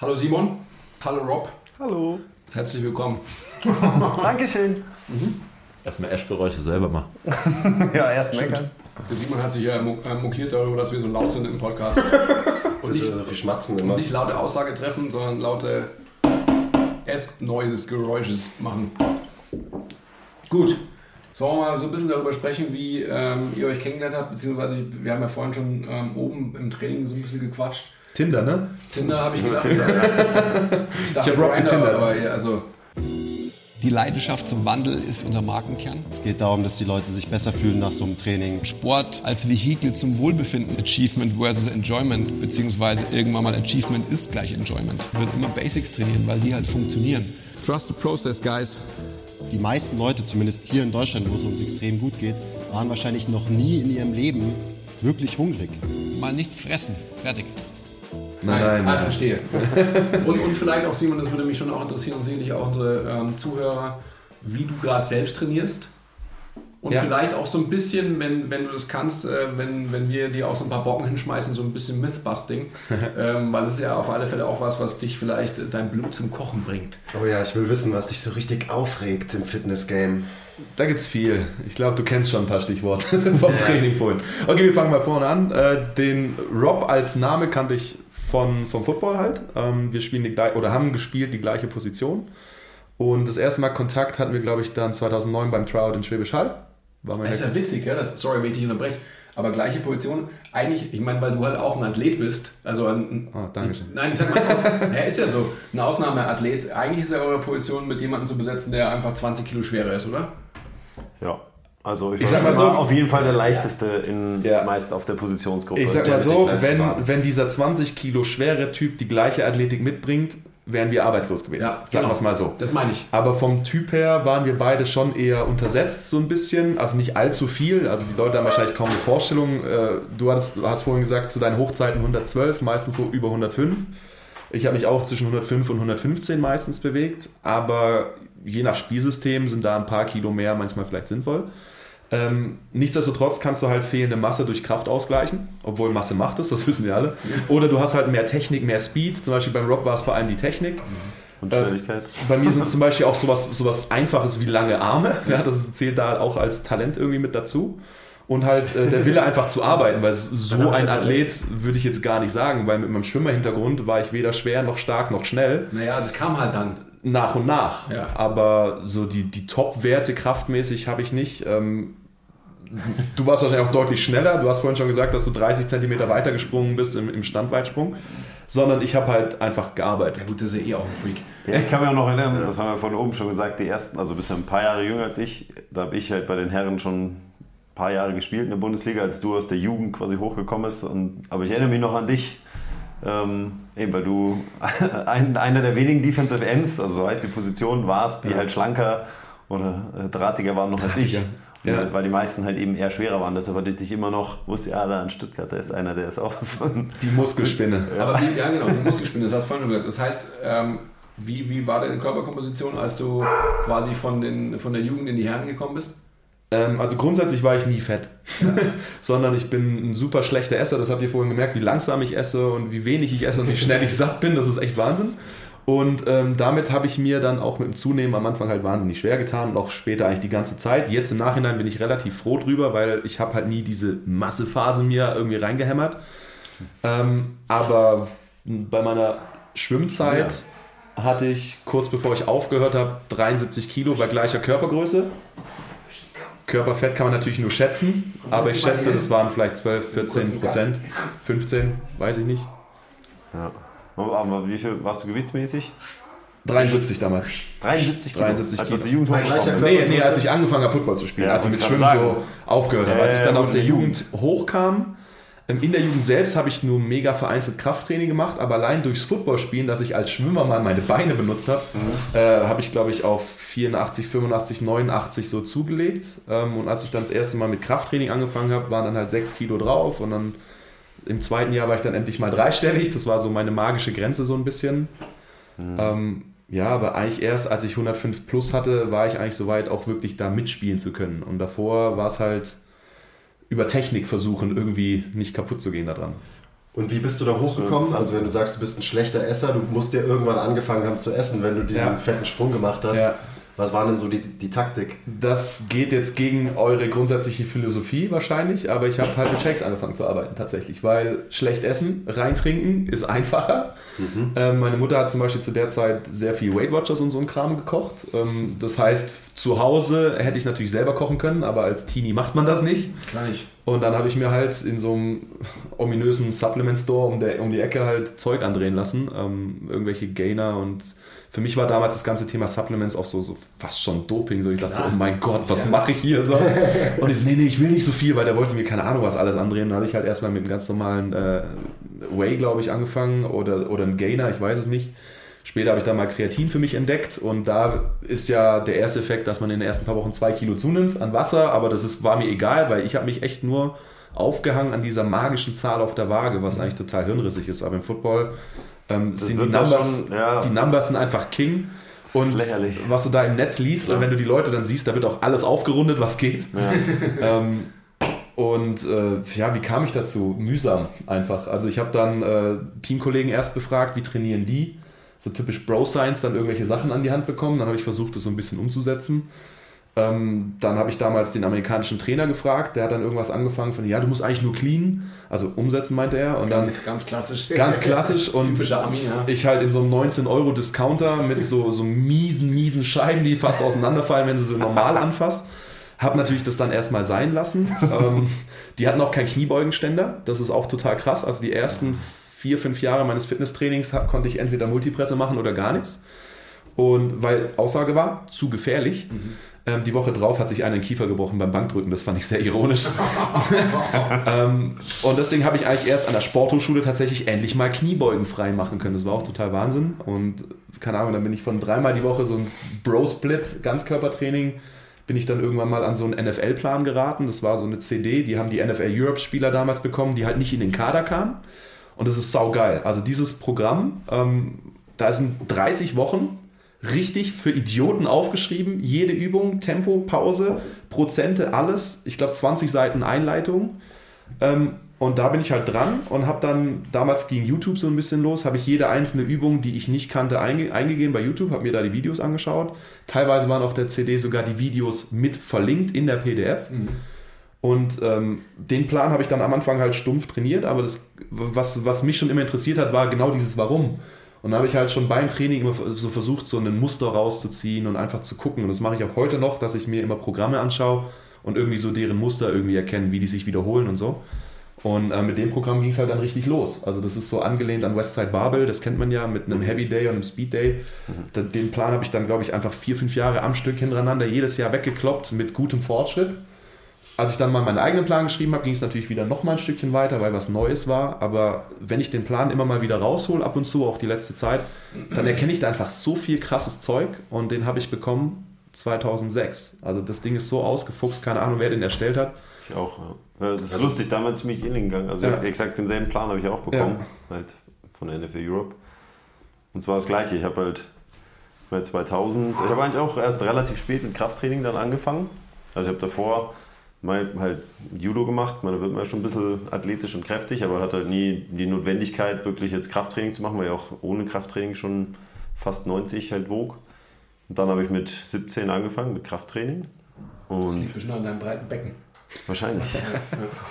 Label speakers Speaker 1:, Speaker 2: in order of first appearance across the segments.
Speaker 1: Hallo Simon. Hallo Rob.
Speaker 2: Hallo.
Speaker 1: Herzlich willkommen.
Speaker 2: Dankeschön.
Speaker 3: Mhm. Erstmal Ash-Geräusche selber machen.
Speaker 2: ja, erst meckern.
Speaker 1: Der Simon hat sich ja mokiert darüber, dass wir so laut sind im Podcast.
Speaker 4: Und nicht, so viel schmatzen immer.
Speaker 1: Und nicht laute Aussage treffen, sondern laute Ess-Noises, machen. Gut. Sollen wir mal so ein bisschen darüber sprechen, wie ähm, ihr euch kennengelernt habt, beziehungsweise wir haben ja vorhin schon ähm, oben im Training so ein bisschen gequatscht.
Speaker 3: Tinder, ne?
Speaker 1: Tinder habe ich gedacht. ich dachte,
Speaker 3: ich habe Rob getindert.
Speaker 1: Aber also die Leidenschaft zum Wandel ist unser Markenkern.
Speaker 4: Es geht darum, dass die Leute sich besser fühlen nach so einem Training.
Speaker 1: Sport als Vehikel zum Wohlbefinden. Achievement versus Enjoyment, beziehungsweise irgendwann mal Achievement ist gleich Enjoyment. Wir würden immer Basics trainieren, weil die halt funktionieren. Trust the process, guys.
Speaker 4: Die meisten Leute, zumindest hier in Deutschland, wo es uns extrem gut geht, waren wahrscheinlich noch nie in ihrem Leben wirklich hungrig.
Speaker 1: Mal nichts fressen. Fertig.
Speaker 3: Nein, nein, nein.
Speaker 1: Ah, verstehe. und, und vielleicht auch, Simon, das würde mich schon auch interessieren und sicherlich auch unsere ähm, Zuhörer, wie du gerade selbst trainierst. Und ja. vielleicht auch so ein bisschen, wenn, wenn du das kannst, äh, wenn, wenn wir dir auch so ein paar Bocken hinschmeißen, so ein bisschen Mythbusting. ähm, weil es ist ja auf alle Fälle auch was, was dich vielleicht äh, dein Blut zum Kochen bringt.
Speaker 4: Oh ja, ich will wissen, was dich so richtig aufregt im Fitnessgame.
Speaker 3: Da gibt es viel. Ich glaube, du kennst schon ein paar Stichworte vom. Training vorhin. Okay, wir fangen mal vorne an. Äh, den Rob als Name kannte ich von, vom Football halt. Ähm, wir spielen die oder haben gespielt die gleiche Position. Und das erste Mal Kontakt hatten wir, glaube ich, dann 2009 beim Tryout in Schwäbisch Hall.
Speaker 1: das ist ja witzig, ja? Das, sorry, wenn ich dich unterbreche. Aber gleiche Position, eigentlich, ich meine, weil du halt auch ein Athlet bist. Also ein,
Speaker 3: oh, Dankeschön.
Speaker 1: Nein, ich sag mal, er ist ja so, ein Ausnahmeathlet. Eigentlich ist ja eure Position mit jemandem zu besetzen, der einfach 20 Kilo schwerer ist, oder?
Speaker 2: Ja, also ich, ich sag mal so, auf jeden Fall der leichteste in, ja. meist auf der Positionsgruppe.
Speaker 3: Ich sag mal so, wenn, wenn dieser 20 Kilo schwere Typ die gleiche Athletik mitbringt, wären wir arbeitslos gewesen. Ja, sagen genau. wir es mal so.
Speaker 1: Das meine ich.
Speaker 3: Aber vom Typ her waren wir beide schon eher untersetzt, so ein bisschen. Also nicht allzu viel. Also die Leute haben wahrscheinlich kaum eine Vorstellung. Äh, du hast, hast vorhin gesagt, zu deinen Hochzeiten 112, meistens so über 105. Ich habe mich auch zwischen 105 und 115 meistens bewegt. Aber je nach Spielsystem sind da ein paar Kilo mehr manchmal vielleicht sinnvoll. Ähm, nichtsdestotrotz kannst du halt fehlende Masse durch Kraft ausgleichen, obwohl Masse macht es, das wissen wir alle. Oder du hast halt mehr Technik, mehr Speed. Zum Beispiel beim Rob war es vor allem die Technik. Mhm.
Speaker 2: Und Schnelligkeit. Äh,
Speaker 3: bei mir sind es zum Beispiel auch sowas, sowas Einfaches wie lange Arme. Ja, das zählt da auch als Talent irgendwie mit dazu. Und halt äh, der Wille einfach zu arbeiten, weil so ein Athlet würde ich jetzt gar nicht sagen, weil mit meinem Schwimmerhintergrund war ich weder schwer noch stark noch schnell.
Speaker 1: Naja, das kam halt dann
Speaker 3: nach und nach. Ja. Aber so die, die Top-Werte kraftmäßig habe ich nicht. Ähm, du warst wahrscheinlich auch deutlich schneller. Du hast vorhin schon gesagt, dass du 30 Zentimeter weiter gesprungen bist im, im Standweitsprung. Sondern ich habe halt einfach gearbeitet.
Speaker 1: Ja gut, das ist ja eh auch ein Freak.
Speaker 2: Ja, ich kann mich auch noch erinnern, das haben wir von oben schon gesagt, die ersten, also bist ja ein paar Jahre jünger als ich, da habe ich halt bei den Herren schon ein paar Jahre gespielt in der Bundesliga, als du aus der Jugend quasi hochgekommen bist. Und, aber ich erinnere mich noch an dich, ähm, eben weil du ein, einer der wenigen Defensive Ends, also so heißt die Position, warst, die ja. halt schlanker oder äh, drahtiger waren noch drahtiger. als ich. Ja. Weil die meisten halt eben eher schwerer waren. Deshalb hatte ich dich immer noch, wusste ja, da in Stuttgart, da ist einer, der ist auch so ein
Speaker 3: Die Muskelspinne.
Speaker 1: Ja. Aber wie, ja, genau, die Muskelspinne, das hast du vorhin schon gesagt. Das heißt, ähm, wie, wie war deine Körperkomposition, als du quasi von, den, von der Jugend in die Herren gekommen bist?
Speaker 3: Ähm, also grundsätzlich war ich nie fett, ja. sondern ich bin ein super schlechter Esser. Das habt ihr vorhin gemerkt, wie langsam ich esse und wie wenig ich esse und wie schnell ich satt bin. Das ist echt Wahnsinn. Und ähm, damit habe ich mir dann auch mit dem Zunehmen am Anfang halt wahnsinnig schwer getan und auch später eigentlich die ganze Zeit. Jetzt im Nachhinein bin ich relativ froh drüber, weil ich habe halt nie diese Massephase mir irgendwie reingehämmert. Ähm, aber bei meiner Schwimmzeit ja. hatte ich kurz bevor ich aufgehört habe 73 Kilo bei gleicher Körpergröße. Körperfett kann man natürlich nur schätzen, aber ich schätze, das waren vielleicht 12, 14 Prozent, 15, weiß ich nicht.
Speaker 2: Ja. Aber wie viel warst du gewichtsmäßig?
Speaker 3: 73 damals.
Speaker 2: 73
Speaker 3: Kilo? 73
Speaker 2: Kilo. Als du Jugend
Speaker 3: nee, nee, als ich angefangen habe, Football zu spielen. Ja, als ich mit Schwimmen sagen. so aufgehört habe. Als ich dann aus der Jugend hochkam, in der Jugend selbst habe ich nur mega vereinzelt Krafttraining gemacht, aber allein durchs Footballspielen, dass ich als Schwimmer mal meine Beine benutzt habe, mhm. äh, habe ich, glaube ich, auf 84, 85, 89 so zugelegt. Ähm, und als ich dann das erste Mal mit Krafttraining angefangen habe, waren dann halt 6 Kilo drauf und dann im zweiten Jahr war ich dann endlich mal dreistellig. Das war so meine magische Grenze so ein bisschen. Mhm. Ähm, ja, aber eigentlich erst, als ich 105 plus hatte, war ich eigentlich soweit, auch wirklich da mitspielen zu können. Und davor war es halt über Technik versuchen, irgendwie nicht kaputt zu gehen daran.
Speaker 4: Und wie bist du da hochgekommen? Also wenn du sagst, du bist ein schlechter Esser, du musst ja irgendwann angefangen haben zu essen, wenn du diesen
Speaker 3: Ja.
Speaker 4: fetten Sprung gemacht hast.
Speaker 3: Ja.
Speaker 4: Was war denn so die, die Taktik?
Speaker 3: Das geht jetzt gegen eure grundsätzliche Philosophie wahrscheinlich, aber ich habe halt mit Shakes angefangen zu arbeiten tatsächlich, weil schlecht essen, reintrinken ist einfacher. Ähm, meine Mutter hat zum Beispiel zu der Zeit sehr viel Weight Watchers und so ein Kram gekocht. Ähm, das heißt, zu Hause hätte ich natürlich selber kochen können, aber als Teenie macht man das nicht.
Speaker 1: Klar nicht.
Speaker 3: Und dann habe ich mir halt in so einem ominösen Supplement Store um, der, um die Ecke halt Zeug andrehen lassen. Ähm, irgendwelche Gainer und für mich war damals das ganze Thema Supplements auch so, so fast schon Doping. So ich dachte so, oh mein Gott, was
Speaker 1: Ja.
Speaker 3: mache ich hier so? Und ich so, nee, nee, ich will nicht so viel, weil der wollte mir keine Ahnung was alles andrehen. Dann habe ich halt erstmal mit einem ganz normalen äh, Whey, glaube ich, angefangen oder, oder ein Gainer, ich weiß es nicht. Später habe ich dann mal Kreatin für mich entdeckt und da ist ja der erste Effekt, dass man in den ersten paar Wochen zwei Kilo zunimmt an Wasser, aber das ist, war mir egal, weil ich habe mich echt nur aufgehangen an dieser magischen Zahl auf der Waage, was eigentlich total hirnrissig ist. Aber im Football ähm, sind die Numbers,
Speaker 2: schon, ja.
Speaker 3: die Numbers sind einfach King. Und
Speaker 2: lächerlich.
Speaker 3: was du da im Netz liest und wenn du die Leute dann siehst, da wird auch alles aufgerundet, was geht. ähm, und äh, ja, wie kam ich dazu? Mühsam einfach. Also ich habe dann äh, Teamkollegen erst befragt, wie trainieren die? So typisch Bro-Science, dann irgendwelche Sachen an die Hand bekommen. Dann habe ich versucht, das so ein bisschen umzusetzen. Ähm, dann habe ich damals den amerikanischen Trainer gefragt, der hat dann irgendwas angefangen von, ja, du musst eigentlich nur clean, also umsetzen, meinte er. Und dann
Speaker 1: Ganz, ganz klassisch.
Speaker 3: ganz klassisch und
Speaker 1: Typischer Ami, ja.
Speaker 3: ich halt in so einem 19-Euro-Discounter mit so, so miesen, miesen Scheiben, die fast auseinanderfallen, wenn du sie normal anfasst. Hab natürlich das dann erstmal sein lassen. ähm, die hatten auch keinen Kniebeugenständer. Das ist auch total krass. Also die ersten vier, fünf Jahre meines Fitnesstrainings konnte ich entweder Multipresse machen oder gar nichts. Und weil Aussage war, zu gefährlich. Ähm, die Woche drauf hat sich einer den Kiefer gebrochen beim Bankdrücken. Das fand ich sehr ironisch. ähm, und deswegen habe ich eigentlich erst an der Sporthochschule tatsächlich endlich mal Kniebeugen frei machen können. Das war auch total Wahnsinn. Und keine Ahnung, dann bin ich von dreimal die Woche so ein Bro-Split, Ganzkörpertraining, bin ich dann irgendwann mal an so einen NFL-Plan geraten. Das war so eine CD, die haben die NFL Europe-Spieler damals bekommen, die halt nicht in den Kader kamen. Und das ist saugeil. Also dieses Programm, ähm, da sind 30 Wochen richtig für Idioten aufgeschrieben. Jede Übung, Tempo, Pause, Prozente, alles. Ich glaube 20 Seiten Einleitung. Ähm, und da bin ich halt dran und habe dann, damals ging YouTube so ein bisschen los, habe ich jede einzelne Übung, die ich nicht kannte, einge eingegeben bei YouTube, habe mir da die Videos angeschaut. Teilweise waren auf der CD sogar die Videos mit verlinkt in der PDF. Und ähm, den Plan habe ich dann am Anfang halt stumpf trainiert, aber das, was, was mich schon immer interessiert hat, war genau dieses Warum. Und da habe ich halt schon beim Training immer so versucht, so ein Muster rauszuziehen und einfach zu gucken. Und das mache ich auch heute noch, dass ich mir immer Programme anschaue und irgendwie so deren Muster irgendwie erkennen, wie die sich wiederholen und so. Und äh, mit dem Programm ging es halt dann richtig los. Also das ist so angelehnt an Westside Barbell, das kennt man ja mit einem Heavy Day und einem Speed Day. Da, den Plan habe ich dann, glaube ich, einfach vier, fünf Jahre am Stück hintereinander jedes Jahr weggekloppt mit gutem Fortschritt. Als ich dann mal meinen eigenen Plan geschrieben habe, ging es natürlich wieder noch mal ein Stückchen weiter, weil was Neues war. Aber wenn ich den Plan immer mal wieder raushol, ab und zu, auch die letzte Zeit, dann erkenne ich da einfach so viel krasses Zeug und den habe ich bekommen 2006. Also das Ding ist so ausgefuchst, keine Ahnung, wer den erstellt hat.
Speaker 2: Ich auch. Ja. Das ist lustig, damals ziemlich ähnlich gegangen. Also
Speaker 3: Ja.
Speaker 2: exakt denselben Plan habe ich auch bekommen, halt von der NFL Europe. Und zwar das gleiche. Ich habe halt bei 2000, ich habe eigentlich auch erst relativ spät mit Krafttraining dann angefangen. Also ich habe davor mal halt Judo gemacht. Man wird man ja schon ein bisschen athletisch und kräftig, aber hat halt nie die Notwendigkeit, wirklich jetzt Krafttraining zu machen, weil ich auch ohne Krafttraining schon fast 90 halt wog. Und dann habe ich mit 17 angefangen mit Krafttraining.
Speaker 1: Das
Speaker 2: Und
Speaker 1: liegt bestimmt an deinem breiten Becken.
Speaker 2: wahrscheinlich.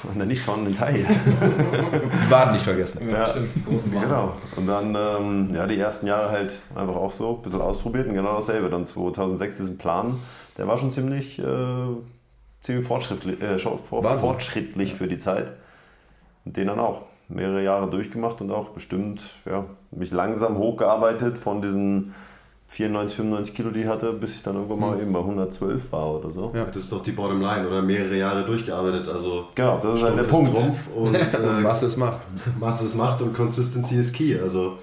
Speaker 2: Und dann nicht vorhandenen Teil.
Speaker 3: Die Waden nicht vergessen.
Speaker 2: Ja.
Speaker 1: stimmt. Die großen.
Speaker 2: Genau. Und dann, ähm, ja, die ersten Jahre halt einfach auch so ein bisschen ausprobiert und genau dasselbe. Dann 2006 diesen Plan, der war schon ziemlich, äh, ziemlich fortschrittlich, äh, fortschrittlich für die Zeit. Und den dann auch mehrere Jahre durchgemacht und auch bestimmt, ja, mich langsam hochgearbeitet von diesen 94, 95 Kilo, die ich hatte, bis ich dann irgendwann mal eben bei 112 war oder so.
Speaker 3: Ja.
Speaker 4: Das ist doch die Bottomline oder mehrere Jahre durchgearbeitet. Also
Speaker 2: Genau, das ist halt der
Speaker 4: ist
Speaker 2: Punkt.
Speaker 4: Trumpf und
Speaker 3: Und
Speaker 4: äh,
Speaker 3: was es macht.
Speaker 4: Masse ist Macht und Consistency ist Key. Also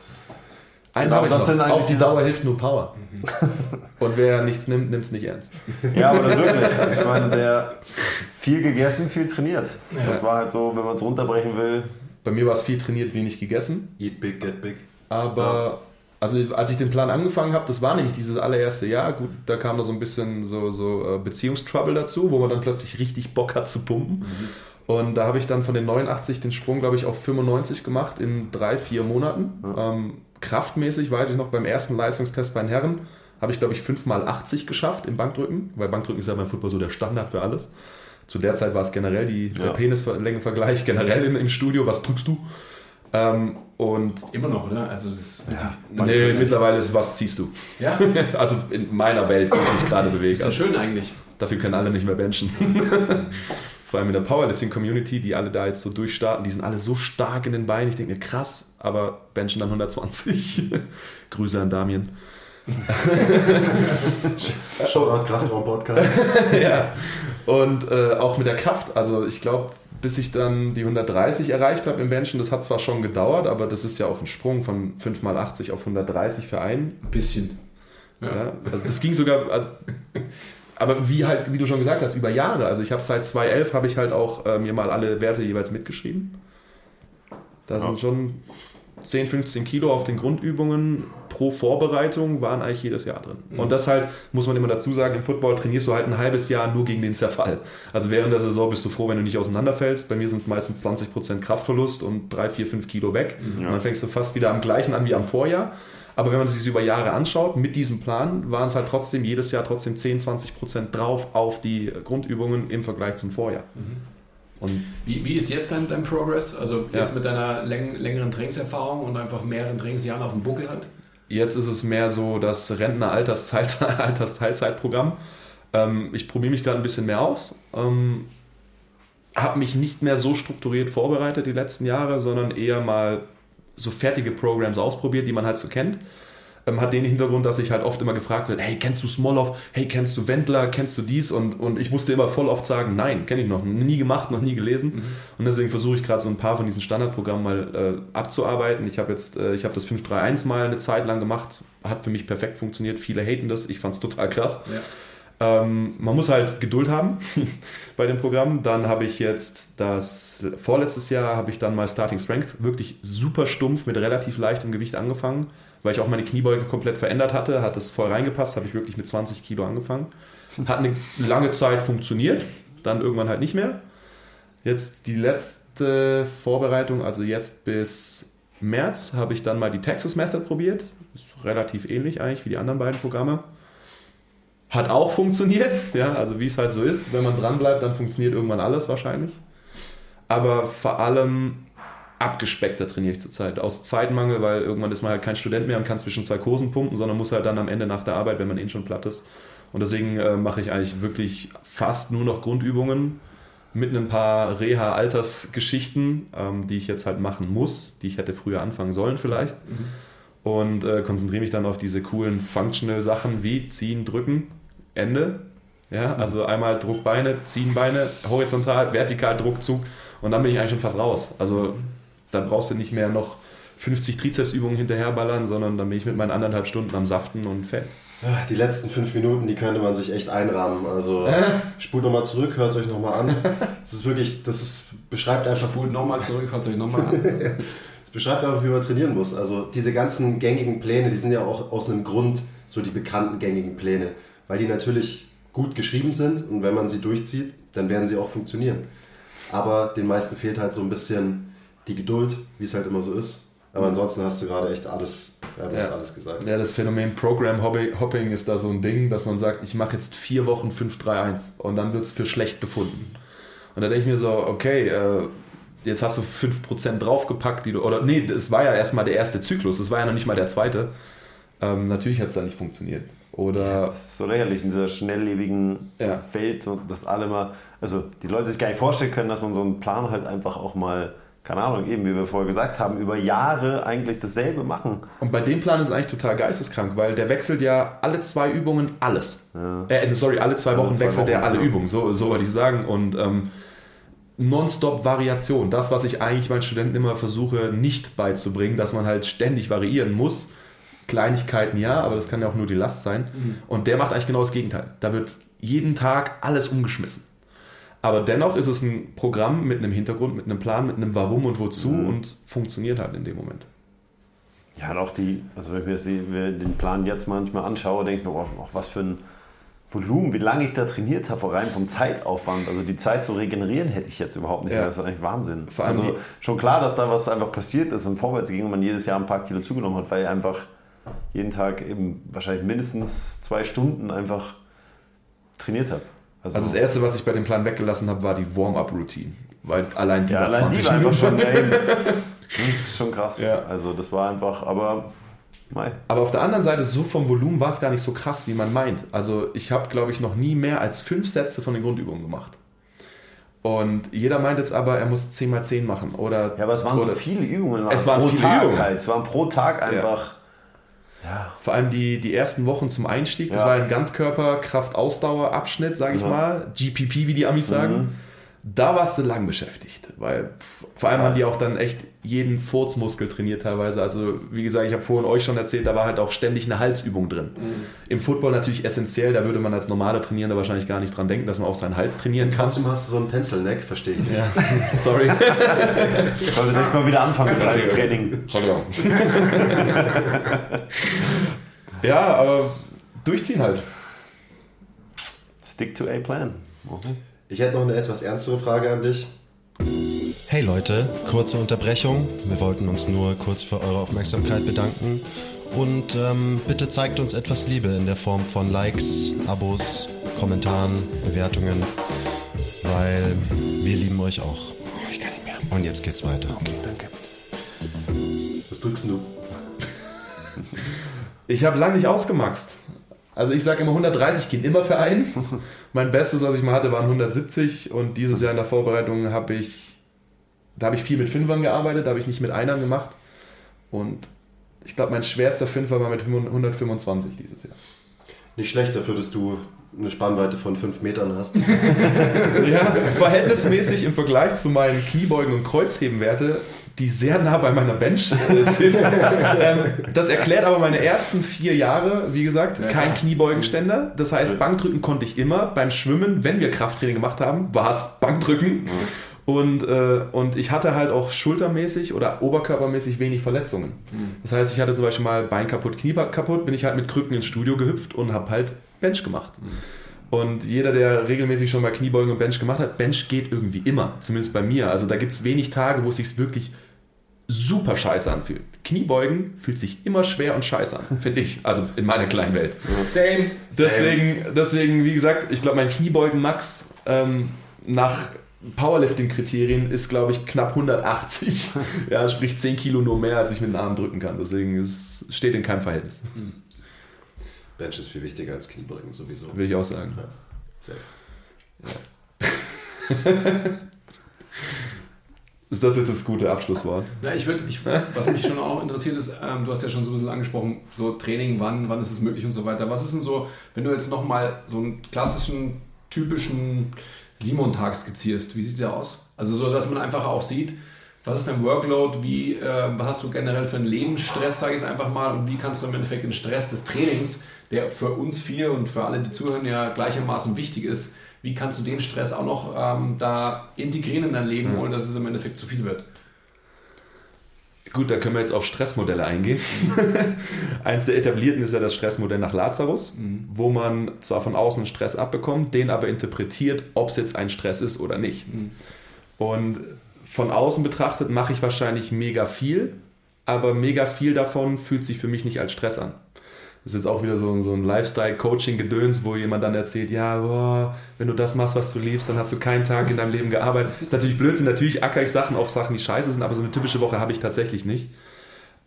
Speaker 3: Einen
Speaker 2: Genau, das
Speaker 3: noch.
Speaker 2: sind eigentlich
Speaker 3: Auf die Dauer hilft nur Power. Und wer nichts nimmt, nimmt es nicht ernst.
Speaker 2: Ja, aber das wirklich. Ich meine, der viel gegessen, viel trainiert. Das war halt so, wenn man es runterbrechen will,
Speaker 3: Bei mir war es viel trainiert, wenig gegessen.
Speaker 4: eat big, get big.
Speaker 3: Aber also als ich den Plan angefangen habe, das war nämlich dieses allererste Jahr, gut, da kam da so ein bisschen so, so äh, Beziehungstrouble dazu, wo man dann plötzlich richtig Bock hat zu pumpen. Und da habe ich dann von den 89 den Sprung, glaube ich, auf 95 gemacht in drei, vier Monaten. Ja. Ähm, kraftmäßig weiß ich noch, beim ersten Leistungstest bei den Herren habe ich, glaube ich, 5 mal 80 geschafft im Bankdrücken, weil Bankdrücken ist ja beim Football so der Standard für alles. Zu der Zeit war es generell die, ja. der Penislängenvergleich generell im, im Studio. Was drückst du? Ähm, und
Speaker 1: Immer noch, oder? Also das,
Speaker 3: ja. nee, mittlerweile ist was ziehst du?
Speaker 1: Ja.
Speaker 3: also in meiner Welt, die ich mich gerade bewege. Ist
Speaker 1: ja schön eigentlich.
Speaker 3: Dafür können alle nicht mehr benchen. Vor allem in der Powerlifting-Community, die alle da jetzt so durchstarten, die sind alle so stark in den Beinen. Ich denke mir, krass, aber benchen dann 120. Grüße an Damien.
Speaker 4: Shoutout Kraftraum Podcast.
Speaker 3: ja. Und äh, auch mit der Kraft. Also ich glaube, bis ich dann die 130 erreicht habe im Benchen, das hat zwar schon gedauert, aber das ist ja auch ein Sprung von 5 mal 80 auf 130 für einen.
Speaker 1: Ein bisschen.
Speaker 3: Ja. ja. also das ging sogar. Also, aber wie halt, wie du schon gesagt hast, über Jahre. Also ich habe seit 2011 habe ich halt auch äh, mir mal alle Werte jeweils mitgeschrieben. Da ja. sind schon 10, 15 Kilo auf den Grundübungen pro Vorbereitung waren eigentlich jedes Jahr drin. Mhm. Und das halt, muss man immer dazu sagen, im Football trainierst du halt ein halbes Jahr nur gegen den Zerfall. Also während der Saison bist du froh, wenn du nicht auseinanderfällst. Bei mir sind es meistens 20% Kraftverlust und 3, 4, 5 Kilo weg. Ja. Und dann fängst du fast wieder am gleichen an wie am Vorjahr. Aber wenn man sich über Jahre anschaut, mit diesem Plan waren es halt trotzdem jedes Jahr trotzdem 10, 20 Prozent drauf auf die Grundübungen im Vergleich zum Vorjahr. Mhm.
Speaker 1: Und wie, wie ist jetzt dein, dein Progress? Also jetzt ja. mit deiner läng längeren Trainingserfahrung und einfach mehreren Trainingsjahren auf dem Buckel halt?
Speaker 3: Jetzt ist es mehr so das Rentner-Altersteilzeitprogramm. Ähm, ich probiere mich gerade ein bisschen mehr aus. Ähm, habe mich nicht mehr so strukturiert vorbereitet die letzten Jahre, sondern eher mal so fertige Programs ausprobiert, die man halt so kennt. Ähm, hat den Hintergrund, dass ich halt oft immer gefragt werde, hey, kennst du Smolov? Hey, kennst du Wendler? Kennst du dies? Und, und ich musste immer voll oft sagen, nein, kenne ich noch, nie gemacht, noch nie gelesen. Mhm. Und deswegen versuche ich gerade so ein paar von diesen Standardprogrammen mal äh, abzuarbeiten. Ich habe jetzt, äh, ich habe das 531 mal eine Zeit lang gemacht, hat für mich perfekt funktioniert. Viele haten das, ich fand es total krass. Ja. Ähm, man muss halt Geduld haben bei dem Programm. Dann habe ich jetzt das vorletztes Jahr habe ich dann mal Starting Strength wirklich super stumpf mit relativ leichtem Gewicht angefangen, weil ich auch meine Kniebeuge komplett verändert hatte, hat es voll reingepasst, habe ich wirklich mit 20 Kilo angefangen. Hat eine lange Zeit funktioniert, dann irgendwann halt nicht mehr. Jetzt die letzte Vorbereitung, also jetzt bis März, habe ich dann mal die Texas Method probiert. Ist relativ ähnlich eigentlich wie die anderen beiden Programme. Hat auch funktioniert, ja, also wie es halt so ist. Wenn man dran bleibt, dann funktioniert irgendwann alles wahrscheinlich. Aber vor allem abgespeckter trainiere ich zurzeit. Aus Zeitmangel, weil irgendwann ist man halt kein Student mehr und kann zwischen zwei Kursen pumpen, sondern muss halt dann am Ende nach der Arbeit, wenn man eh schon platt ist. Und deswegen äh, mache ich eigentlich wirklich fast nur noch Grundübungen mit ein paar Reha-Altersgeschichten, ähm, die ich jetzt halt machen muss, die ich hätte früher anfangen sollen vielleicht. Mhm. Und äh, konzentriere mich dann auf diese coolen Functional-Sachen wie ziehen, drücken, Ende. Ja, also einmal Druckbeine, ziehen Beine, horizontal, vertikal Druckzug und dann bin ich eigentlich schon fast raus. Also dann brauchst du nicht mehr noch 50 Trizepsübungen hinterherballern, sondern dann bin ich mit meinen anderthalb Stunden am Saften und fett.
Speaker 4: Die letzten fünf Minuten, die könnte man sich echt einrahmen. Also spult nochmal zurück, hört es euch nochmal an. Das ist wirklich, das ist, beschreibt einfach.
Speaker 1: Spult nochmal zurück, hört es euch nochmal an.
Speaker 4: Es beschreibt einfach, wie man trainieren muss. Also diese ganzen gängigen Pläne, die sind ja auch aus einem Grund so die bekannten gängigen Pläne weil die natürlich gut geschrieben sind und wenn man sie durchzieht, dann werden sie auch funktionieren. Aber den meisten fehlt halt so ein bisschen die Geduld, wie es halt immer so ist. Aber ansonsten hast du gerade echt alles, ja, ja. alles gesagt.
Speaker 3: Ja, das Phänomen Program Hopping ist da so ein Ding, dass man sagt, ich mache jetzt vier Wochen 5-3-1 und dann wird es für schlecht befunden. Und da denke ich mir so, okay, äh, jetzt hast du 5% draufgepackt, die du, oder nee, es war ja erstmal der erste Zyklus, es war ja noch nicht mal der zweite. Ähm, natürlich hat es da nicht funktioniert. Oder
Speaker 2: ja, das ist so lächerlich in dieser schnelllebigen ja. Welt und das alle mal, also die Leute sich gar nicht vorstellen können, dass man so einen Plan halt einfach auch mal, keine Ahnung, eben wie wir vorher gesagt haben, über Jahre eigentlich dasselbe machen.
Speaker 3: Und bei dem Plan ist es eigentlich total geisteskrank, weil der wechselt ja alle zwei Übungen alles. Ja. Äh, sorry, alle zwei Wochen alle zwei wechselt Wochen, er alle Übungen, so, so wollte ich sagen. Und ähm, nonstop Variation, das, was ich eigentlich meinen Studenten immer versuche nicht beizubringen, dass man halt ständig variieren muss Kleinigkeiten ja, aber das kann ja auch nur die Last sein. Mhm. Und der macht eigentlich genau das Gegenteil. Da wird jeden Tag alles umgeschmissen. Aber dennoch ist es ein Programm mit einem Hintergrund, mit einem Plan, mit einem Warum und Wozu mhm. und funktioniert halt in dem Moment.
Speaker 2: Ja, und auch die, also wenn ich mir den Plan jetzt manchmal anschaue, denke ich mir, oh, was für ein Volumen, wie lange ich da trainiert habe, rein vom Zeitaufwand, also die Zeit zu regenerieren, hätte ich jetzt überhaupt nicht
Speaker 3: Ja.
Speaker 2: mehr. Das ist eigentlich Wahnsinn.
Speaker 3: Vor allem
Speaker 2: also schon klar, dass da was einfach passiert ist und vorwärts ging und man jedes Jahr ein paar Kilo zugenommen hat, weil einfach jeden Tag eben wahrscheinlich mindestens zwei Stunden einfach trainiert habe.
Speaker 3: Also das erste, was ich bei dem Plan weggelassen habe, war die Warm-up-Routine. Weil allein die
Speaker 2: ja,
Speaker 3: war
Speaker 2: allein
Speaker 3: 20
Speaker 2: die war einfach
Speaker 3: Minuten.
Speaker 2: schon, ey, das ist schon krass.
Speaker 3: Ja.
Speaker 2: Also das war einfach, aber mei.
Speaker 3: Aber auf der anderen Seite, so vom Volumen war es gar nicht so krass, wie man meint. Also ich habe, glaube ich, noch nie mehr als fünf Sätze von den Grundübungen gemacht. Und jeder meint jetzt aber, er muss 10 mal 10 machen. Oder,
Speaker 2: Ja, aber es waren so viele Übungen.
Speaker 3: Es waren
Speaker 2: pro
Speaker 3: viele
Speaker 2: Tag
Speaker 3: Übungen.
Speaker 2: Halt. Es waren pro Tag einfach. Ja.
Speaker 3: Vor allem die, die ersten Wochen zum Einstieg, das
Speaker 2: Ja.
Speaker 3: war ein Ganzkörper-Kraft-Ausdauer-Abschnitt, sage ich
Speaker 2: Ja.
Speaker 3: mal. GPP, wie die Amis sagen. Da warst du lang beschäftigt, weil pff, vor allem
Speaker 2: Ja.
Speaker 3: haben die auch dann echt jeden Furzmuskel trainiert teilweise. Also wie gesagt, ich habe vorhin euch schon erzählt, da war halt auch ständig eine Halsübung drin. Im Football natürlich essentiell, da würde man als normale Trainierender wahrscheinlich gar nicht dran denken, dass man auch seinen Hals trainieren kann.
Speaker 4: Trotzdem hast du so einen Pencil-Neck, verstehe ich nicht.
Speaker 3: Ja, sorry.
Speaker 2: Ich sollte nächstes Mal wieder anfangen mit
Speaker 3: Okay.
Speaker 2: Training.
Speaker 3: Entschuldigung. ja, aber durchziehen halt.
Speaker 2: Stick to a plan. Mhm.
Speaker 4: Ich hätte noch eine etwas ernstere Frage an dich.
Speaker 5: Hey Leute, kurze Unterbrechung. Wir wollten uns nur kurz für eure Aufmerksamkeit bedanken. Und ähm, bitte zeigt uns etwas Liebe in der Form von Likes, Abos, Kommentaren, Bewertungen, weil wir lieben euch auch. Und jetzt geht's weiter.
Speaker 4: Was drückst du?
Speaker 3: Ich habe lange nicht ausgemaxt. Also ich sage immer 130 gehen immer für einen. Mein Bestes, was ich mal hatte, waren 170 und dieses Jahr in der Vorbereitung habe ich, da habe ich viel mit Fünfern gearbeitet, da habe ich nicht mit Einern gemacht und ich glaube, mein schwerster Fünfer war mit 125 dieses Jahr.
Speaker 4: Nicht schlecht dafür, dass du eine Spannweite von 5 Metern hast.
Speaker 3: Ja, verhältnismäßig im Vergleich zu meinen Kniebeugen- und Kreuzhebenwerte, die sehr nah bei meiner Bench äh, sind. ähm, das erklärt aber meine ersten vier Jahre, wie gesagt,
Speaker 1: Ja,
Speaker 3: kein. Kniebeugenständer. Das heißt, Bankdrücken konnte ich immer. Beim Schwimmen, wenn wir Krafttraining gemacht haben, war es Bankdrücken. Und, äh, und ich hatte halt auch schultermäßig oder oberkörpermäßig wenig Verletzungen. Das heißt, ich hatte zum Beispiel mal Bein kaputt, Knie kaputt, bin ich halt mit Krücken ins Studio gehüpft und habe halt Bench gemacht. Und jeder, der regelmäßig schon mal Kniebeugen und Bench gemacht hat, Bench geht irgendwie immer, zumindest bei mir. Also da gibt es wenig Tage, wo es sich wirklich super scheiße anfühlt. Kniebeugen fühlt sich immer schwer und scheiße an, finde ich. Also in meiner kleinen Welt.
Speaker 1: Same.
Speaker 3: Deswegen, deswegen, wie gesagt, ich glaube, mein Kniebeugen Max ähm, nach Powerlifting-Kriterien ist, glaube ich, knapp 180. ja, sprich 10 Kilo nur mehr, als ich mit den Armen drücken kann. Deswegen es steht in keinem Verhältnis,
Speaker 4: Bench ist viel wichtiger als Kniebeugen sowieso.
Speaker 3: will ich auch sagen.
Speaker 4: Safe.
Speaker 3: Ist das jetzt das gute Abschlusswort?
Speaker 1: Ja, ich würde, ich, was mich schon auch interessiert ist, ähm, du hast ja schon so ein bisschen angesprochen, so Training, wann, wann ist es möglich und so weiter. Was ist denn so, wenn du jetzt nochmal so einen klassischen, typischen Simon-Tag skizzierst, wie sieht der aus? Also so, dass man einfach auch sieht, was ist dein Workload, wie, äh, hast du generell für einen Lebensstress, sage ich jetzt einfach mal, und wie kannst du im Endeffekt den Stress des Trainings, der für uns vier und für alle, die zuhören, ja gleichermaßen wichtig ist, wie kannst du den Stress auch noch ähm, da integrieren in dein Leben, ohne dass es im Endeffekt zu viel wird?
Speaker 3: Gut, da können wir jetzt auf Stressmodelle eingehen. Eins der etablierten ist ja das Stressmodell nach Lazarus, wo man zwar von außen Stress abbekommt, den aber interpretiert, ob es jetzt ein Stress ist oder nicht. Und von außen betrachtet mache ich wahrscheinlich mega viel, aber mega viel davon fühlt sich für mich nicht als Stress an. Das ist jetzt auch wieder so, so ein Lifestyle-Coaching-Gedöns, wo jemand dann erzählt, ja, boah, wenn du das machst, was du liebst, dann hast du keinen Tag in deinem Leben gearbeitet. Das ist natürlich Blödsinn, natürlich acker ich Sachen, auch Sachen, die scheiße sind, aber so eine typische Woche habe ich tatsächlich nicht.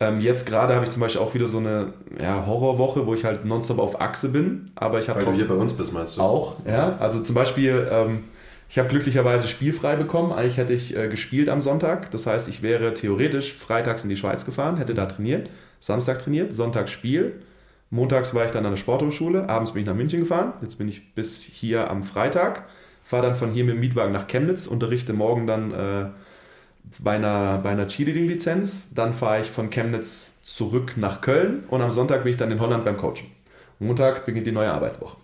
Speaker 3: Ähm, jetzt gerade habe ich zum Beispiel auch wieder so eine ja, Horrorwoche, wo ich halt nonstop auf Achse bin, aber ich habe
Speaker 4: Weil du hier bei uns bist, meinst du?
Speaker 3: auch, ja. Also zum Beispiel, ähm, ich habe glücklicherweise spielfrei bekommen. Eigentlich hätte ich äh, gespielt am Sonntag. Das heißt, ich wäre theoretisch freitags in die Schweiz gefahren, hätte da trainiert, Samstag trainiert, Sonntag Spiel. Montags war ich dann an der Sporthochschule, abends bin ich nach München gefahren. Jetzt bin ich bis hier am Freitag, fahre dann von hier mit dem Mietwagen nach Chemnitz, unterrichte morgen dann äh, bei einer, bei einer Cheerleading-Lizenz. Dann fahre ich von Chemnitz zurück nach Köln und am Sonntag bin ich dann in Holland beim Coachen. Montag beginnt die neue Arbeitswoche.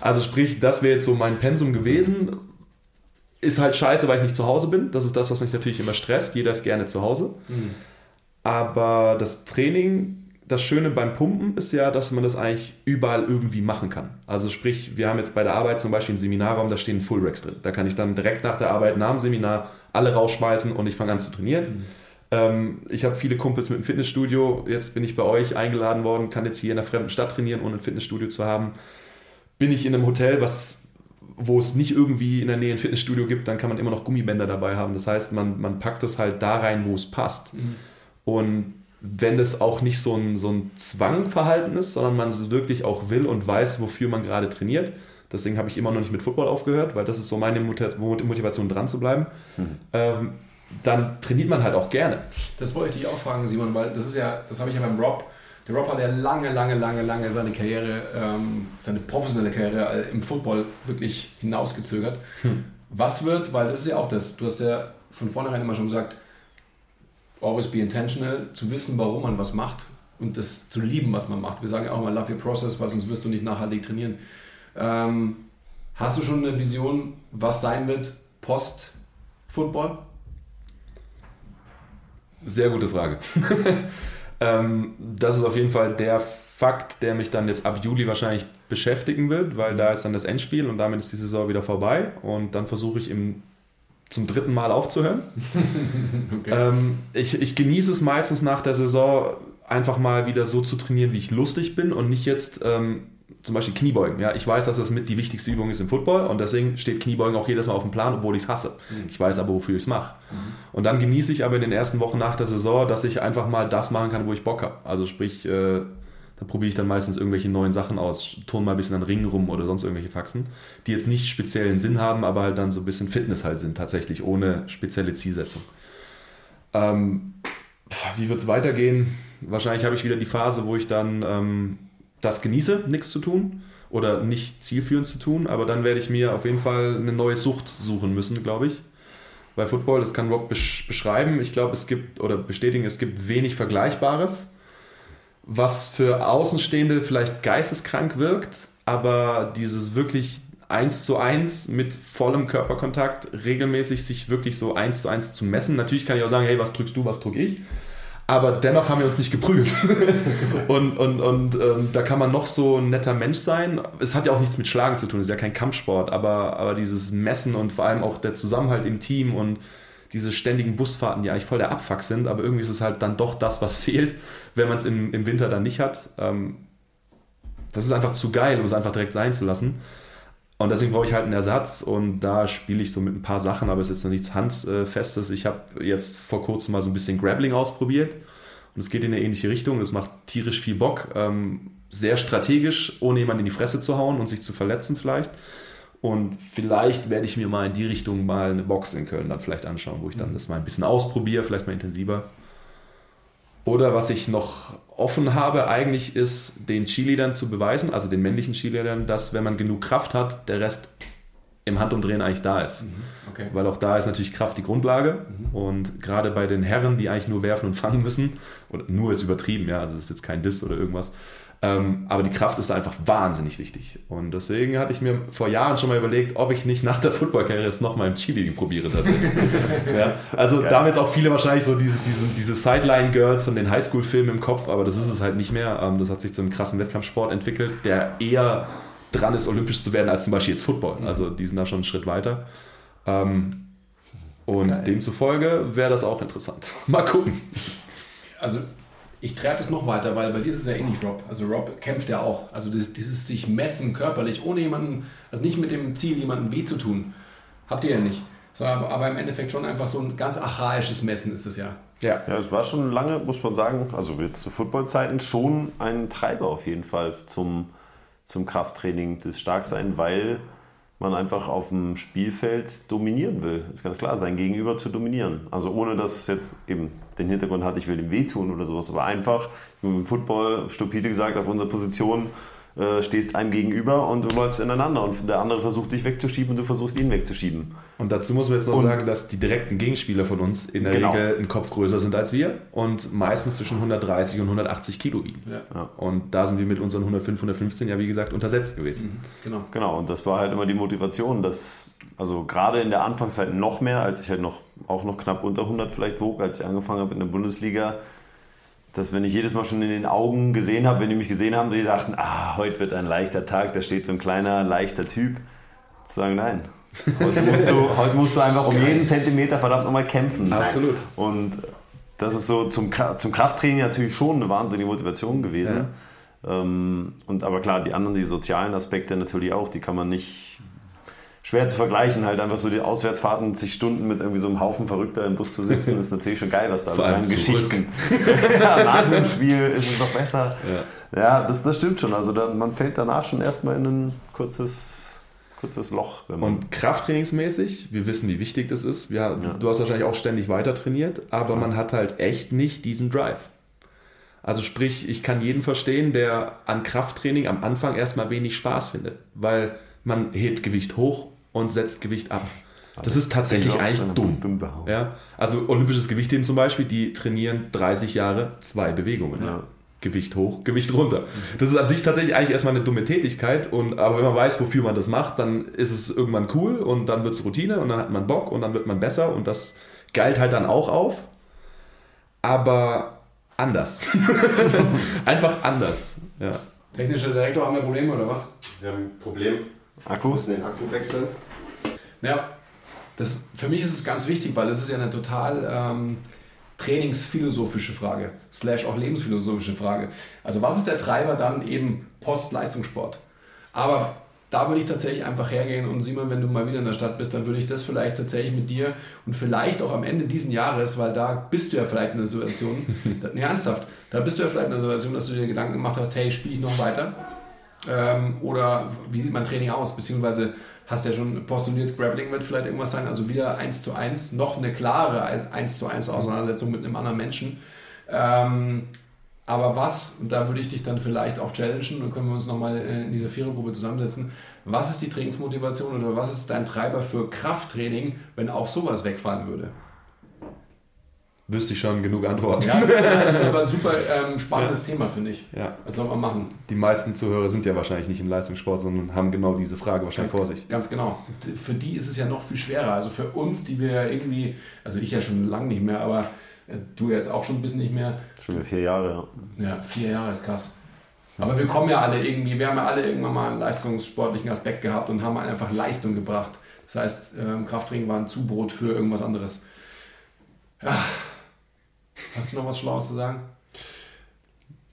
Speaker 3: Also sprich, das wäre jetzt so mein Pensum gewesen. Ist halt scheiße, weil ich nicht zu Hause bin. Das ist das, was mich natürlich immer stresst. Jeder ist gerne zu Hause. Aber das Training das Schöne beim Pumpen ist ja, dass man das eigentlich überall irgendwie machen kann. Also sprich, wir haben jetzt bei der Arbeit zum Beispiel einen Seminarraum, da stehen Full Racks drin. Da kann ich dann direkt nach der Arbeit, nach dem Seminar alle rausschmeißen und ich fange an zu trainieren. Mhm. Ähm, ich habe viele Kumpels mit dem Fitnessstudio. Jetzt bin ich bei euch eingeladen worden, kann jetzt hier in einer fremden Stadt trainieren, ohne ein Fitnessstudio zu haben. Bin ich in einem Hotel, was wo es nicht irgendwie in der Nähe ein Fitnessstudio gibt, dann kann man immer noch Gummibänder dabei haben. Das heißt, man, man packt es halt da rein, wo es passt. Mhm. Und wenn es auch nicht so ein, so ein Zwangverhalten ist, sondern man es wirklich auch will und weiß, wofür man gerade trainiert. Deswegen habe ich immer noch nicht mit Football aufgehört, weil das ist so meine Motivation, dran zu bleiben. Mhm. Ähm, dann trainiert man halt auch gerne.
Speaker 1: Das wollte ich dich auch fragen, Simon, weil das ist ja, das habe ich ja beim Rob. Der Rob hat ja lange, lange, lange, lange seine Karriere, ähm, seine professionelle Karriere im Football wirklich hinausgezögert. Hm. Was wird, weil das ist ja auch das, du hast ja von vornherein immer schon gesagt, always be intentional, zu wissen, warum man was macht und das zu lieben, was man macht. Wir sagen auch mal, love your process, weil sonst wirst du nicht nachhaltig trainieren. Ähm, hast du schon eine Vision, was sein wird post-Football?
Speaker 3: Sehr gute Frage. ähm, das ist auf jeden Fall der Fakt, der mich dann jetzt ab Juli wahrscheinlich beschäftigen wird, weil da ist dann das Endspiel und damit ist die Saison wieder vorbei und dann versuche ich im zum dritten Mal aufzuhören. okay. ähm, ich, ich genieße es meistens nach der Saison einfach mal wieder so zu trainieren, wie ich lustig bin und nicht jetzt ähm, zum Beispiel Kniebeugen. Ja, ich weiß, dass das mit die wichtigste Übung ist im Football und deswegen steht Kniebeugen auch jedes Mal auf dem Plan, obwohl ich es hasse. Mhm. Ich weiß aber, wofür ich es mache. Mhm. Und dann genieße ich aber in den ersten Wochen nach der Saison, dass ich einfach mal das machen kann, wo ich Bock habe. Also sprich, äh, da probiere ich dann meistens irgendwelche neuen Sachen aus, turn mal ein bisschen an Ringen rum oder sonst irgendwelche Faxen, die jetzt nicht speziellen Sinn haben, aber halt dann so ein bisschen Fitness halt sind, tatsächlich, ohne spezielle Zielsetzung. Ähm, wie wird es weitergehen? Wahrscheinlich habe ich wieder die Phase, wo ich dann ähm, das genieße, nichts zu tun oder nicht zielführend zu tun, aber dann werde ich mir auf jeden Fall eine neue Sucht suchen müssen, glaube ich. Bei Football, das kann Rob beschreiben. Ich glaube, es gibt oder bestätigen, es gibt wenig Vergleichbares was für Außenstehende vielleicht geisteskrank wirkt, aber dieses wirklich eins zu eins mit vollem Körperkontakt regelmäßig sich wirklich so eins zu eins zu messen. Natürlich kann ich auch sagen, hey, was drückst du, was drück ich? Aber dennoch haben wir uns nicht geprügelt. und und, und ähm, da kann man noch so ein netter Mensch sein. Es hat ja auch nichts mit Schlagen zu tun, es ist ja kein Kampfsport, aber, aber dieses Messen und vor allem auch der Zusammenhalt im Team und diese ständigen Busfahrten, die eigentlich voll der Abfuck sind, aber irgendwie ist es halt dann doch das, was fehlt, wenn man es im, im Winter dann nicht hat. Ähm, das ist einfach zu geil, um es einfach direkt sein zu lassen. Und deswegen brauche ich halt einen Ersatz und da spiele ich so mit ein paar Sachen, aber es ist jetzt noch nichts Handfestes. Ich habe jetzt vor kurzem mal so ein bisschen Grappling ausprobiert und es geht in eine ähnliche Richtung. Das macht tierisch viel Bock. Ähm, sehr strategisch, ohne jemanden in die Fresse zu hauen und sich zu verletzen vielleicht. Und vielleicht werde ich mir mal in die Richtung mal eine Box in Köln dann vielleicht anschauen, wo ich dann mhm. das mal ein bisschen ausprobiere, vielleicht mal intensiver. Oder was ich noch offen habe, eigentlich ist, den Cheerleadern zu beweisen, also den männlichen Cheerleadern, dass wenn man genug Kraft hat, der Rest im Handumdrehen eigentlich da ist. Mhm. Okay. Weil auch da ist natürlich Kraft die Grundlage. Mhm. Und gerade bei den Herren, die eigentlich nur werfen und fangen müssen, oder nur ist übertrieben, ja, also das ist jetzt kein Diss oder irgendwas, aber die Kraft ist einfach wahnsinnig wichtig. Und deswegen hatte ich mir vor Jahren schon mal überlegt, ob ich nicht nach der Footballkarriere jetzt nochmal im Chili probiere tatsächlich. ja, also ja. da haben jetzt auch viele wahrscheinlich so diese, diese, diese Sideline-Girls von den Highschool-Filmen im Kopf, aber das ist es halt nicht mehr. Ähm, das hat sich zu einem krassen Wettkampfsport entwickelt, der eher dran ist, olympisch zu werden, als zum Beispiel jetzt Football. Also die sind da schon einen Schritt weiter. Ähm, und Geil. demzufolge wäre das auch interessant. Mal gucken.
Speaker 1: Also ich treibe das noch weiter, weil bei dir ist es ja ähnlich, Rob. Also Rob kämpft ja auch. Also dieses, dieses sich messen körperlich, ohne jemanden, also nicht mit dem Ziel, jemandem weh zu tun. Habt ihr ja nicht. So, aber im Endeffekt schon einfach so ein ganz archaisches Messen ist es ja.
Speaker 2: Ja, ja, es war schon lange, muss man sagen, also jetzt zu Footballzeiten schon ein Treiber auf jeden Fall zum, zum Krafttraining, das Starksein, weil man einfach auf dem Spielfeld dominieren will. Das ist ganz klar, sein Gegenüber zu dominieren. Also ohne dass es jetzt eben den Hintergrund hat, ich will ihm wehtun oder sowas, aber einfach im Football, stupide gesagt, auf unserer Position äh, stehst einem gegenüber und du läufst ineinander und der andere versucht dich wegzuschieben und du versuchst ihn wegzuschieben.
Speaker 3: Und dazu muss man jetzt noch und sagen, dass die direkten Gegenspieler von uns in der genau. Regel einen Kopf größer sind als wir und meistens zwischen 130 und 180 Kilo wiegen. Ja. Und da sind wir mit unseren 105, 115 ja wie gesagt untersetzt gewesen. Mhm.
Speaker 2: Genau. Genau, und das war halt immer die Motivation, dass also gerade in der Anfangszeit noch mehr, als ich halt noch auch noch knapp unter 100 vielleicht wog, als ich angefangen habe in der Bundesliga, dass wenn ich jedes Mal schon in den Augen gesehen habe, wenn die mich gesehen haben, die dachten, ah, heute wird ein leichter Tag, da steht so ein kleiner, leichter Typ. Zu sagen, nein. Heute musst du, heute musst du einfach um jeden Zentimeter verdammt nochmal kämpfen.
Speaker 3: Absolut.
Speaker 2: Und das ist so zum, zum Krafttraining natürlich schon eine wahnsinnige Motivation gewesen. Ja. Ähm, und aber klar, die anderen, die sozialen Aspekte natürlich auch, die kann man nicht schwer zu vergleichen. Halt einfach so die Auswärtsfahrten, sich Stunden mit irgendwie so einem Haufen Verrückter im Bus zu sitzen, ist natürlich schon geil, was da alles an Geschichten. ja, nach dem Spiel ist es noch besser. Ja, ja das, das stimmt schon. Also dann, man fällt danach schon erstmal in ein kurzes kurzes Loch.
Speaker 3: und krafttrainingsmäßig, wir wissen, wie wichtig das ist. Wir, ja. Du hast wahrscheinlich auch ständig weiter trainiert, aber ja. man hat halt echt nicht diesen Drive. Also sprich, ich kann jeden verstehen, der an Krafttraining am Anfang erstmal wenig Spaß findet, weil man hebt Gewicht hoch und setzt Gewicht ab. Das ist tatsächlich eigentlich dumm. Ja? Also olympisches Gewichtheben zum Beispiel, die trainieren 30 Jahre zwei Bewegungen. Ja. Gewicht hoch, Gewicht runter. Das ist an sich tatsächlich eigentlich erstmal eine dumme Tätigkeit, und, aber wenn man weiß, wofür man das macht, dann ist es irgendwann cool und dann wird es Routine und dann hat man Bock und dann wird man besser und das geilt halt dann auch auf, aber anders. Einfach anders. Ja.
Speaker 1: Technischer Direktor, haben wir Probleme oder was?
Speaker 4: Wir haben ein Problem. Akku? Wir müssen den Akku wechseln.
Speaker 1: Ja, das, für mich ist es ganz wichtig, weil es ist ja eine total... Ähm, trainingsphilosophische Frage, slash auch lebensphilosophische Frage. Also was ist der Treiber dann eben Post-Leistungssport? Aber da würde ich tatsächlich einfach hergehen und Simon, wenn du mal wieder in der Stadt bist, dann würde ich das vielleicht tatsächlich mit dir und vielleicht auch am Ende diesen Jahres, weil da bist du ja vielleicht in der Situation, nee, ernsthaft, da bist du ja vielleicht in der Situation, dass du dir Gedanken gemacht hast, hey, spiele ich noch weiter? Ähm, oder wie sieht mein Training aus? Beziehungsweise hast ja schon postuliert, Grappling wird vielleicht irgendwas sein, also wieder 1 zu 1, noch eine klare 1 zu 1 Auseinandersetzung mit einem anderen Menschen. Ähm, aber was, und da würde ich dich dann vielleicht auch challengen und können wir uns nochmal in dieser Vierergruppe zusammensetzen, was ist die Trainingsmotivation oder was ist dein Treiber für Krafttraining, wenn auch sowas wegfallen würde?
Speaker 3: Wüsste ich schon genug Antworten.
Speaker 1: Ja, das ist aber ein super ähm, spannendes ja. Thema, finde ich.
Speaker 3: Ja.
Speaker 1: Was soll man machen?
Speaker 3: Die meisten Zuhörer sind ja wahrscheinlich nicht im Leistungssport, sondern haben genau diese Frage wahrscheinlich
Speaker 1: ganz,
Speaker 3: vor sich.
Speaker 1: Ganz genau. Für die ist es ja noch viel schwerer. Also für uns, die wir irgendwie, also ich ja schon lange nicht mehr, aber äh, du jetzt auch schon ein bisschen nicht mehr.
Speaker 2: Schon vier Jahre,
Speaker 1: ja. Ja, vier Jahre ist krass. Aber wir kommen ja alle irgendwie, wir haben ja alle irgendwann mal einen leistungssportlichen Aspekt gehabt und haben einfach Leistung gebracht. Das heißt, ähm, Krafttraining war ein Zubrot für irgendwas anderes. Ja, Hast du noch was Schlaues zu sagen?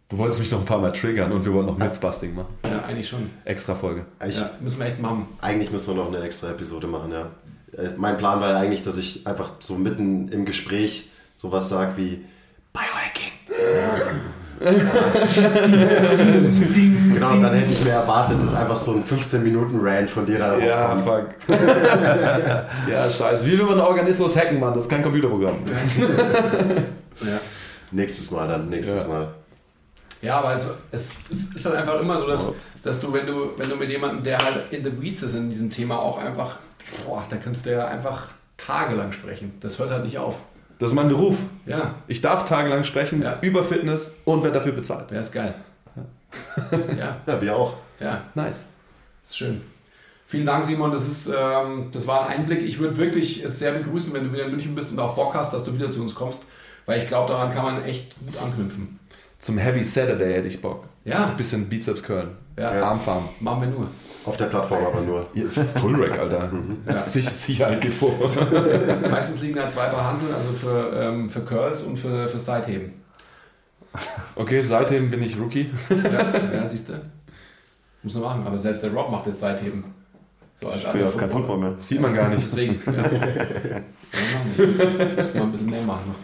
Speaker 3: Du wolltest mich noch ein paar Mal triggern und wir wollen noch Mythbusting machen.
Speaker 1: Ja, eigentlich schon.
Speaker 3: Extra Folge.
Speaker 1: Ja, müssen wir echt machen.
Speaker 4: Eigentlich müssen wir noch eine extra Episode machen, ja. Äh, mein Plan war ja eigentlich, dass ich einfach so mitten im Gespräch sowas sage wie Biohacking. Genau, dann hätte ich mir erwartet, dass einfach so ein 15-Minuten-Rant von dir darauf
Speaker 3: ja,
Speaker 4: kommt.
Speaker 3: Fuck. ja, scheiße. Wie will man einen Organismus hacken, Mann? Das ist kein Computerprogramm.
Speaker 4: Ja. Nächstes Mal dann, nächstes ja. Mal.
Speaker 1: Ja, aber es, es, es, ist halt einfach immer so, dass, dass du, wenn du, wenn du mit jemandem, der halt in the weeds ist in diesem Thema, auch einfach, boah, da kannst du ja einfach tagelang sprechen. Das hört halt nicht auf.
Speaker 3: Das ist mein Beruf.
Speaker 1: Ja.
Speaker 3: Ich darf tagelang sprechen ja. über Fitness und werde dafür bezahlt.
Speaker 1: Ja, ist geil.
Speaker 4: ja. ja, wir auch.
Speaker 1: Ja, nice. Ist schön. Vielen Dank, Simon. Das, ist, ähm, das war ein Einblick. Ich würde wirklich es sehr begrüßen, wenn du wieder in München bist und auch Bock hast, dass du wieder zu uns kommst. Weil ich glaube, daran kann man echt gut anknüpfen.
Speaker 3: Zum Heavy Saturday hätte ich Bock.
Speaker 1: Ja.
Speaker 3: Ein bisschen Bizeps curlen.
Speaker 1: Ja.
Speaker 3: Armfarm.
Speaker 1: Machen wir nur.
Speaker 4: Auf der Plattform aber nur.
Speaker 3: Full Rack, Alter. Mhm. Ja. Sicherheit geht vor.
Speaker 1: Meistens liegen da zwei Paar Handeln, also für, ähm, für Curls und für, für Seitheben.
Speaker 3: Okay, Seitheben bin ich Rookie.
Speaker 1: ja, ja siehst du. Muss man machen, aber selbst der Rob macht jetzt Seitheben.
Speaker 2: So als ich spiele kein Football mehr.
Speaker 3: Sieht man gar nicht.
Speaker 1: Deswegen. Ja. ja, Muss man ein bisschen mehr machen.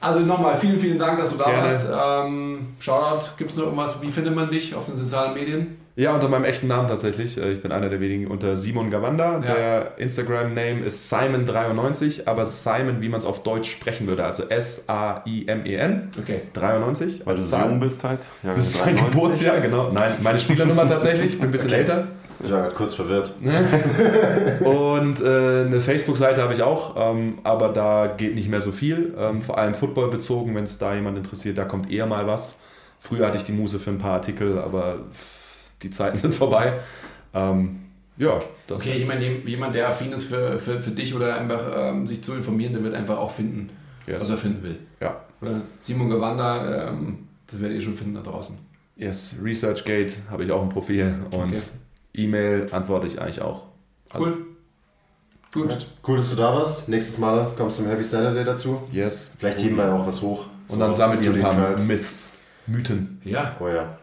Speaker 1: Also nochmal vielen, vielen Dank, dass du da Gerne. warst. Ähm, Shoutout, gibt es noch irgendwas? Wie findet man dich auf den sozialen Medien?
Speaker 3: Ja, unter meinem echten Namen tatsächlich. Äh, ich bin einer der wenigen unter Simon Gawanda. Ja. Der Instagram-Name ist Simon93, aber Simon, wie man es auf Deutsch sprechen würde. Also S-A-I-M-E-N.
Speaker 1: Okay.
Speaker 3: 93.
Speaker 2: Weil du so jung bist halt.
Speaker 3: Ja, das ist mein Geburtsjahr, genau. Nein, meine Spielernummer tatsächlich. Ich bin ein bisschen okay. älter.
Speaker 4: Ich war kurz verwirrt.
Speaker 3: und äh, eine Facebook-Seite habe ich auch, ähm, aber da geht nicht mehr so viel. Ähm, vor allem Football bezogen, wenn es da jemand interessiert, da kommt eher mal was. Früher hatte ich die Muse für ein paar Artikel, aber die Zeiten sind vorbei. Ähm, ja,
Speaker 1: das Okay, ich meine, jemand, der affin ist für, für, für dich oder einfach ähm, sich zu informieren, der wird einfach auch finden, yes. was er finden will.
Speaker 3: Ja.
Speaker 1: Oder Simon Gewander, ähm, das werdet ihr schon finden da draußen.
Speaker 3: Yes, ResearchGate habe ich auch ein Profil und
Speaker 1: Okay.
Speaker 3: E-Mail antworte ich eigentlich auch.
Speaker 1: Cool. Gut.
Speaker 4: Cool, dass du da warst. Nächstes Mal kommst du im Heavy Saturday dazu.
Speaker 3: Yes.
Speaker 4: Vielleicht heben wir auch was hoch.
Speaker 3: Und dann sammelt ihr ein paar
Speaker 4: Curls.
Speaker 3: Myths, Mythen.
Speaker 1: Ja.
Speaker 4: Oh ja.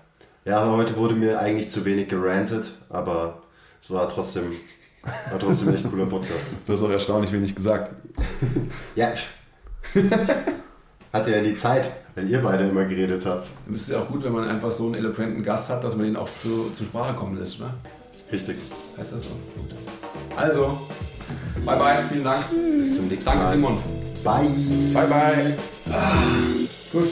Speaker 4: Ja, aber heute wurde mir eigentlich zu wenig gerantet, aber es war trotzdem, war trotzdem echt ein cooler Podcast.
Speaker 3: Du hast auch erstaunlich wenig gesagt.
Speaker 4: Ja, hatte ja die Zeit, wenn ihr beide immer geredet habt.
Speaker 1: Es ist ja auch gut, wenn man einfach so einen eloquenten Gast hat, dass man ihn auch zu, zur Sprache kommen lässt, oder?
Speaker 4: Richtig.
Speaker 1: Heißt das so? Gut. Also, bye bye, vielen Dank.
Speaker 4: Bis zum nächsten
Speaker 1: Danke,
Speaker 4: Mal.
Speaker 1: Simon.
Speaker 4: Bye.
Speaker 3: Bye, bye.
Speaker 1: Gut.